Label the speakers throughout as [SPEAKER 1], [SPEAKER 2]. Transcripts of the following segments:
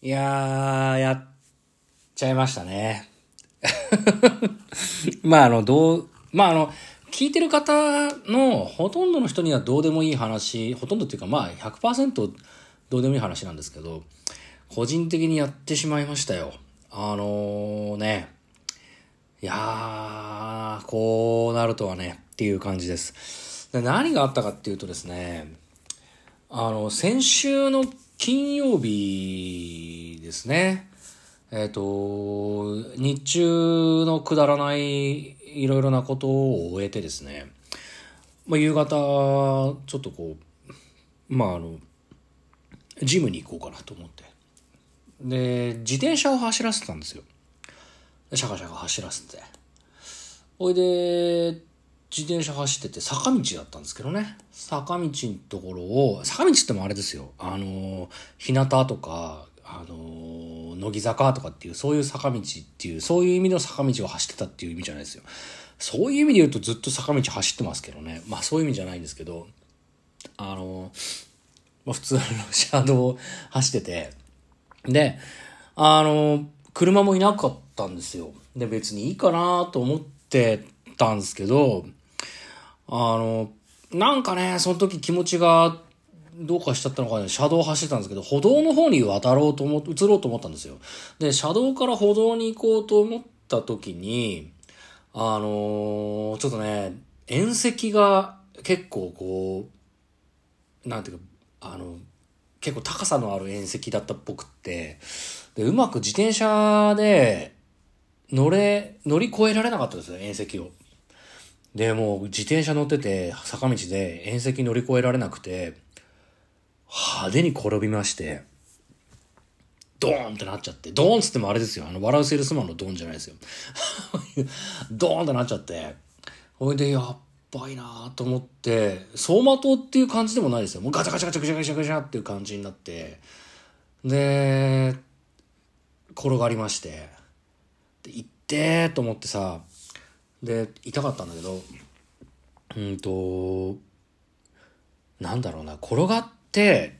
[SPEAKER 1] いやー、やっちゃいましたね。まあ、あの、どう、まあ、あの、聞いてる方のほとんどの人にはどうでもいい話、ほとんどっていうかまあ100%どうでもいい話なんですけど、個人的にやってしまいましたよ。あのー、ね、いやー、こうなるとはね、っていう感じです。で何があったかっていうとですね、あの、先週の金曜日ですね。えっ、と、日中のくだらないいろいろなことを終えてですね、まあ、夕方、ちょっとこう、まああの、ジムに行こうかなと思って。で、自転車を走らせてたんですよ。シャカシャカ走らせて。ほいで、自転車走ってて坂道だったんですけどね。坂道のところを、坂道ってもあれですよ。あの、日向とか、あの、乃木坂とかっていう、そういう坂道っていう、そういう意味の坂道を走ってたっていう意味じゃないですよ。そういう意味で言うとずっと坂道走ってますけどね。まあそういう意味じゃないんですけど、あの、まあ、普通の車道を走ってて、で、あの、車もいなかったんですよ。で、別にいいかなと思ってたんですけど、あの、なんかね、その時気持ちがどうかしちゃったのかね、車道走ってたんですけど、歩道の方に渡ろうと思、移ろうと思ったんですよ。で、車道から歩道に行こうと思った時に、あのーちょっとね、縁石が結構こう、なんていうか、あの、結構高さのある縁石だったっぽくって、で、うまく自転車で乗れ、乗り越えられなかったですよ、縁石を。で、もう自転車乗ってて、坂道で縁石乗り越えられなくて、派手に転びまして、ドーンってなっちゃって、ドーンっつってもあれですよ、あの、笑うセールスマンのドーンじゃないですよ。ドーンってなっちゃって、ほいで、やっばいなと思って、走馬灯っていう感じでもないですよ。もうガチャガチャガチャガチャガチャガチャっていう感じになって、で、転がりまして、で、行ってと思ってさ、で、痛かったんだけど、うんと、なんだろうな、転がって、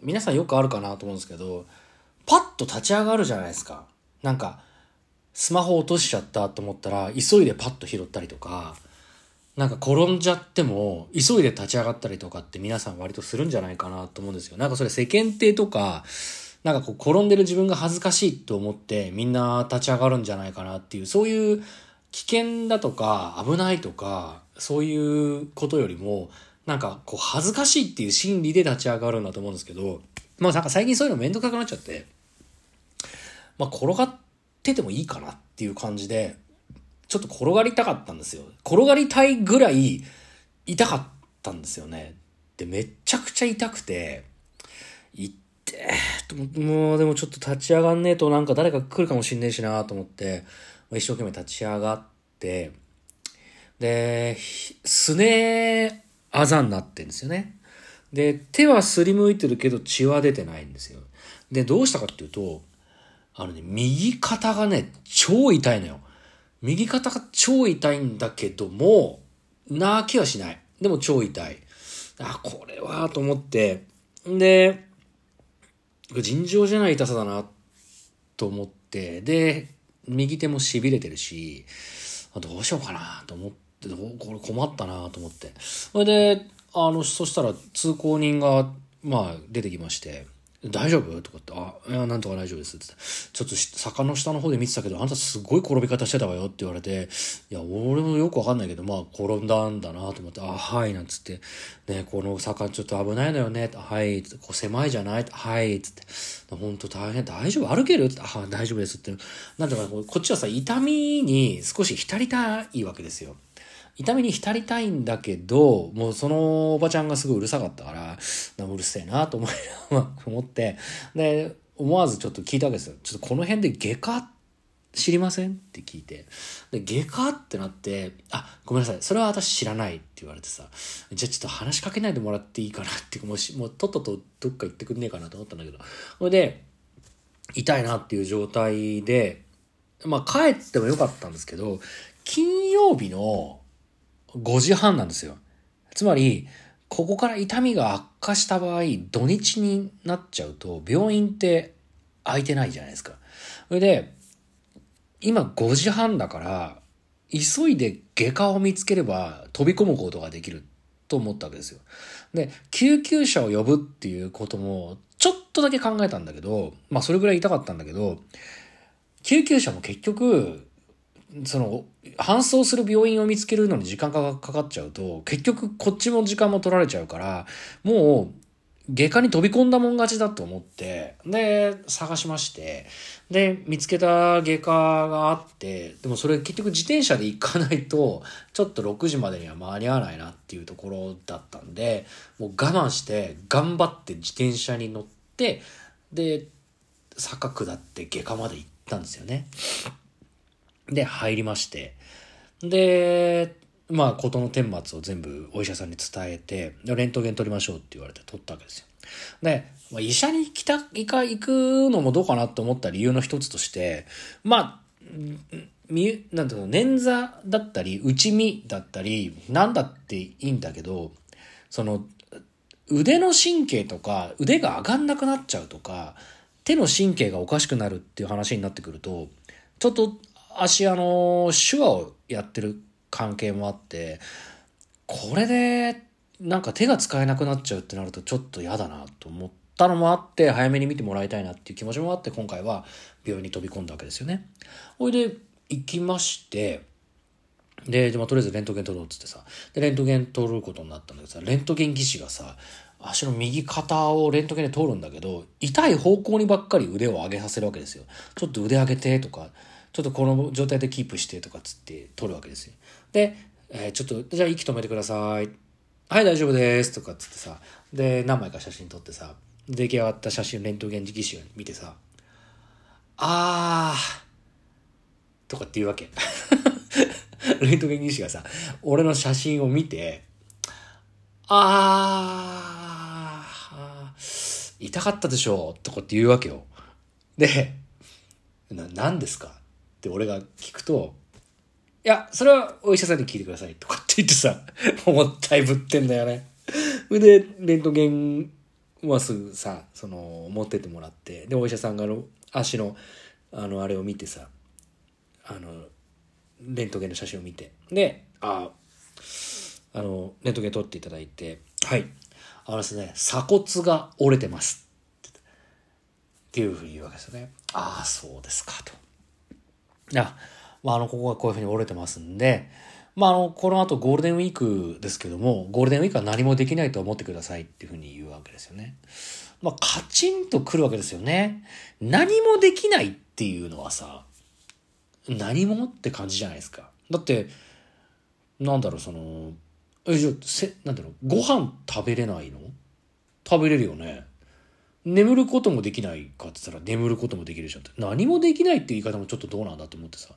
[SPEAKER 1] 皆さんよくあるかなと思うんですけど、パッと立ち上がるじゃないですか。なんか、スマホ落としちゃったと思ったら、急いでパッと拾ったりとか、なんか転んじゃっても、急いで立ち上がったりとかって皆さん割とするんじゃないかなと思うんですよ。なんかそれ世間体とか、なんかこう転んでる自分が恥ずかしいと思ってみんな立ち上がるんじゃないかなっていう、そういう危険だとか危ないとか、そういうことよりも、なんかこう恥ずかしいっていう心理で立ち上がるんだと思うんですけど、まあなんか最近そういうのめんどくさくなっちゃって、まあ転がっててもいいかなっていう感じで、ちょっと転がりたかったんですよ。転がりたいぐらい痛かったんですよね。で、めちゃくちゃ痛くて、痛って、もうでもちょっと立ち上がんねえとなんか誰か来るかもしんねえしなと思って、一生懸命立ち上がって、で、すねあざになってんですよね。で、手はすりむいてるけど血は出てないんですよ。で、どうしたかっていうと、あのね、右肩がね、超痛いのよ。右肩が超痛いんだけども、泣きはしない。でも超痛い。あ、これは、と思って。で、尋常じゃない痛さだな、と思って。で、右手も痺れてるし、どうしようかな、と思って、これ困ったな、と思って。それで、あの、そしたら通行人が、まあ、出てきまして、大丈夫？とかって、あ、いや、なんとか大丈夫です。って。ちょっと坂の下の方で見てたけど、あんたすごい転び方してたわよって言われて、いや、俺もよくわかんないけど、まあ、転んだんだなと思って、あ、はい、なんつって、ね、この坂ちょっと危ないのよね、はい、つって。こう狭いじゃない？はい、つって、本当大変、大丈夫？歩ける？って、あ、大丈夫ですって。なんていうか、こっちはさ、痛みに少し浸りたいわけですよ。痛みに浸りたいんだけど、もうそのおばちゃんがすごいうるさかったから、うるせえなと思い 思って、で、思わずちょっと聞いたわけですよ。ちょっとこの辺で外科知りませんって聞いて。で、外科ってなって、あ、ごめんなさい。それは私知らないって言われてさ、じゃあちょっと話しかけないでもらっていいかなって、もうし、もうとっととどっか行ってくんねえかなと思ったんだけど。それで、痛いなっていう状態で、まあ帰ってもよかったんですけど、金曜日の5時半なんですよ。つまり、ここから痛みが悪化した場合、土日になっちゃうと、病院って空いてないじゃないですか。それで、今5時半だから、急いで外科を見つければ飛び込むことができると思ったわけですよ。で、救急車を呼ぶっていうことも、ちょっとだけ考えたんだけど、まあそれぐらい痛かったんだけど、救急車も結局、その、搬送する病院を見つけるのに時間がかかっちゃうと、結局こっちも時間も取られちゃうから、もう外科に飛び込んだもん勝ちだと思って、で、探しまして、で、見つけた外科があって、でもそれ結局自転車で行かないと、ちょっと6時までには間に合わないなっていうところだったんで、もう我慢して、頑張って自転車に乗って、で、坂下って外科まで行ったんですよね。で、入りまして、で、まあ、事の顛末を全部お医者さんに伝えて、レントゲン取りましょうって言われて取ったわけですよ。で、まあ、医者に来た、行か、行くのもどうかなと思った理由の一つとして、まあ、み、なんていうの、捻挫だったり、内身だったり、なんだっていいんだけど、その、腕の神経とか、腕が上がんなくなっちゃうとか、手の神経がおかしくなるっていう話になってくると、ちょっと足あの、手話をやってる関係もあって、これで、なんか手が使えなくなっちゃうってなるとちょっと嫌だなと思ったのもあって、早めに見てもらいたいなっていう気持ちもあって、今回は病院に飛び込んだわけですよね。ほいで、行きまして、で、まあ、とりあえずレントゲン取ろうっつってさ、で、レントゲン取ることになったんだけどさ、レントゲン技師がさ、足の右肩をレントゲンで通るんだけど、痛い方向にばっかり腕を上げさせるわけですよ。ちょっと腕上げてとか、ちょっとこの状態でキープしてとかつって取るわけですよ。で、えー、ちょっと、じゃあ息止めてください。はい、大丈夫です。とかつってさ、で、何枚か写真撮ってさ、出来上がった写真レントゲン技師が見てさ、あー、とかって言うわけ。レントゲン技師がさ、俺の写真を見て、あー、痛かったでしょとかって言うわけよ。で、な、何ですか？って俺が聞くと、いや、それはお医者さんに聞いてくださいとかって言ってさ、思ったいぶってんだよね。それで、レントゲンはすぐさ、その、持ってってもらって、で、お医者さんがの足の、あの、あれを見てさ、あの、レントゲンの写真を見て、で、あ、あの、レントゲン撮っていただいて、はい。あのですね、鎖骨が折れてます。っていうふうに言うわけですよね。ああ、そうですか、と。あ、まあ、あの、ここがこういうふうに折れてますんで、まあ、あの、この後ゴールデンウィークですけども、ゴールデンウィークは何もできないと思ってくださいっていうふうに言うわけですよね。まあ、カチンとくるわけですよね。何もできないっていうのはさ、何もって感じじゃないですか。だって、なんだろう、その、え、じゃせ、なんだろう、ご飯食べれないの？食べれるよね。眠ることもできないかって言ったら眠ることもできるじゃんって。何もできないって言い方もちょっとどうなんだと思ってさ。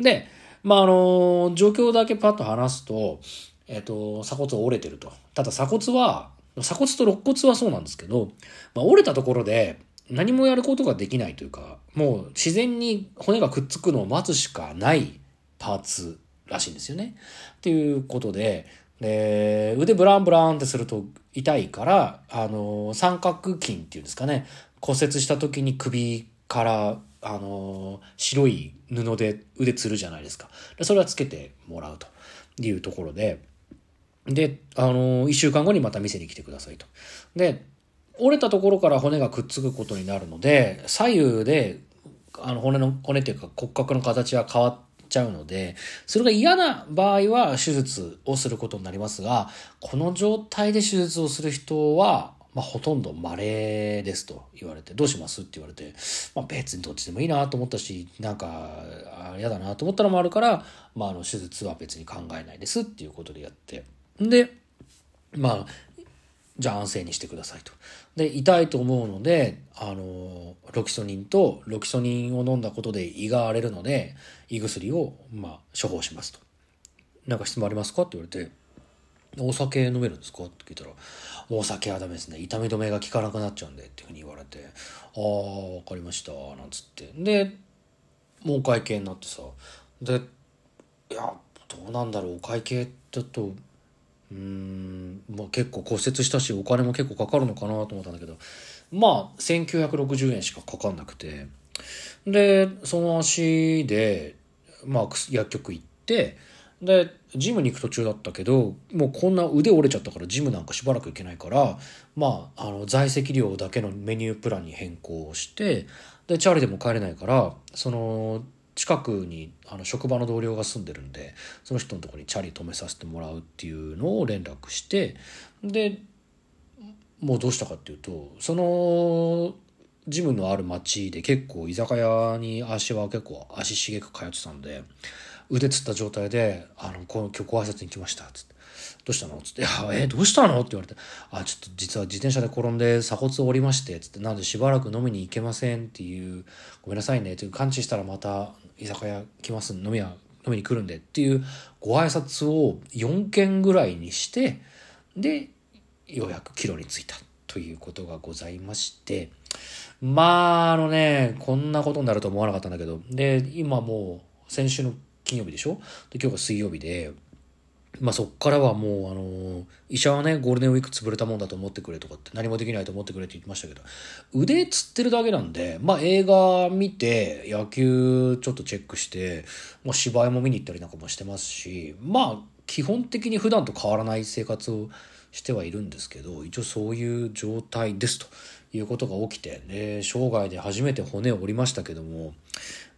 [SPEAKER 1] で、まあ、あの、状況だけパッと話すと、えっ、と、鎖骨は折れてると。ただ鎖骨は、鎖骨と肋骨はそうなんですけど、まあ、折れたところで何もやることができないというか、もう自然に骨がくっつくのを待つしかないパーツらしいんですよね。っていうことで、で、腕ブランブランってすると痛いから、あの、三角筋っていうんですかね、骨折した時に首から、あの、白い布で腕つるじゃないですか。それはつけてもらうというところで、で、あの、一週間後にまた店に来てくださいと。で、折れたところから骨がくっつくことになるので、左右で、あの、骨の、骨っていうか骨格の形は変わってちゃうので、それが嫌な場合は手術をすることになりますが、この状態で手術をする人は、まあ、ほとんど稀ですと言われて、どうしますって言われて、まあ、別にどっちでもいいなと思ったし、なんか、嫌だなと思ったのもあるから、まあ、あの、手術は別に考えないですっていうことでやって。で、まあ、じゃあ安静にしてくださいと。で、痛いと思うので、あの、ロキソニンとロキソニンを飲んだことで胃が荒れるので、胃薬を、まあ、処方しますと。なんか質問ありますか？って言われて、お酒飲めるんですか？って聞いたら、お酒はダメですね。痛み止めが効かなくなっちゃうんでっていうふうに言われて、ああ、わかりました、なんつって。で、もうお会計になってさ、で、いや、どうなんだろう、お会計だと、うん、まあ、結構骨折したしお金も結構かかるのかなと思ったんだけど。まあ、1960円しかかかんなくて、で、その足で、まあ、薬局行って、で、ジムに行く途中だったけど、もうこんな腕折れちゃったからジムなんかしばらく行けないから、まあ、あの、在籍料だけのメニュープランに変更して、で、チャーリーでも帰れないから、その、近くにあの職場の同僚が住んでるんでその人のとこにチャリ止めさせてもらうっていうのを連絡してでもうどうしたかっていうとそのジムのある町で結構居酒屋に足は結構足しげく通ってたんで腕つった状態で「あのこの今日ご挨拶に来ました」っつって「どうしたの?」っつって「いやえどうしたの?」って言われて「あちょっと実は自転車で転んで鎖骨を折りまして」っつって「なのでしばらく飲みに行けません」っていう「ごめんなさいね」っていう感知したらまた居酒屋来ます？飲み屋飲みに来るんでっていうご挨拶を4件ぐらいにしてでようやく帰路に着いたということがございまして。まああのねこんなことになると思わなかったんだけど。で今もう先週の金曜日でしょ？で今日が水曜日でまあそっからはもうあの医者はねゴールデンウィーク潰れたもんだと思ってくれとかって何もできないと思ってくれって言ってましたけど腕つってるだけなんでまあ映画見て野球ちょっとチェックして、まあ、芝居も見に行ったりなんかもしてますしまあ基本的に普段と変わらない生活をしてはいるんですけど一応そういう状態ですということが起きてで生涯で初めて骨を折りましたけども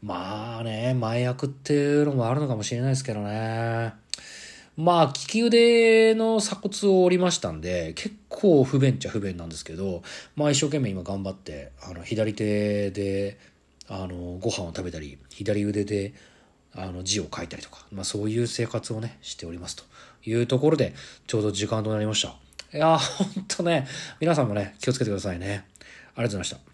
[SPEAKER 1] まあね前役っていうのもあるのかもしれないですけどね。まあ、利き腕の鎖骨を折りましたんで、結構不便っちゃ不便なんですけど、まあ一生懸命今頑張って、あの、左手で、あの、ご飯を食べたり、左腕で、あの、字を書いたりとか、まあそういう生活をね、しておりますというところで、ちょうど時間となりました。いやーほんとね、皆さんもね、気をつけてくださいね。ありがとうございました。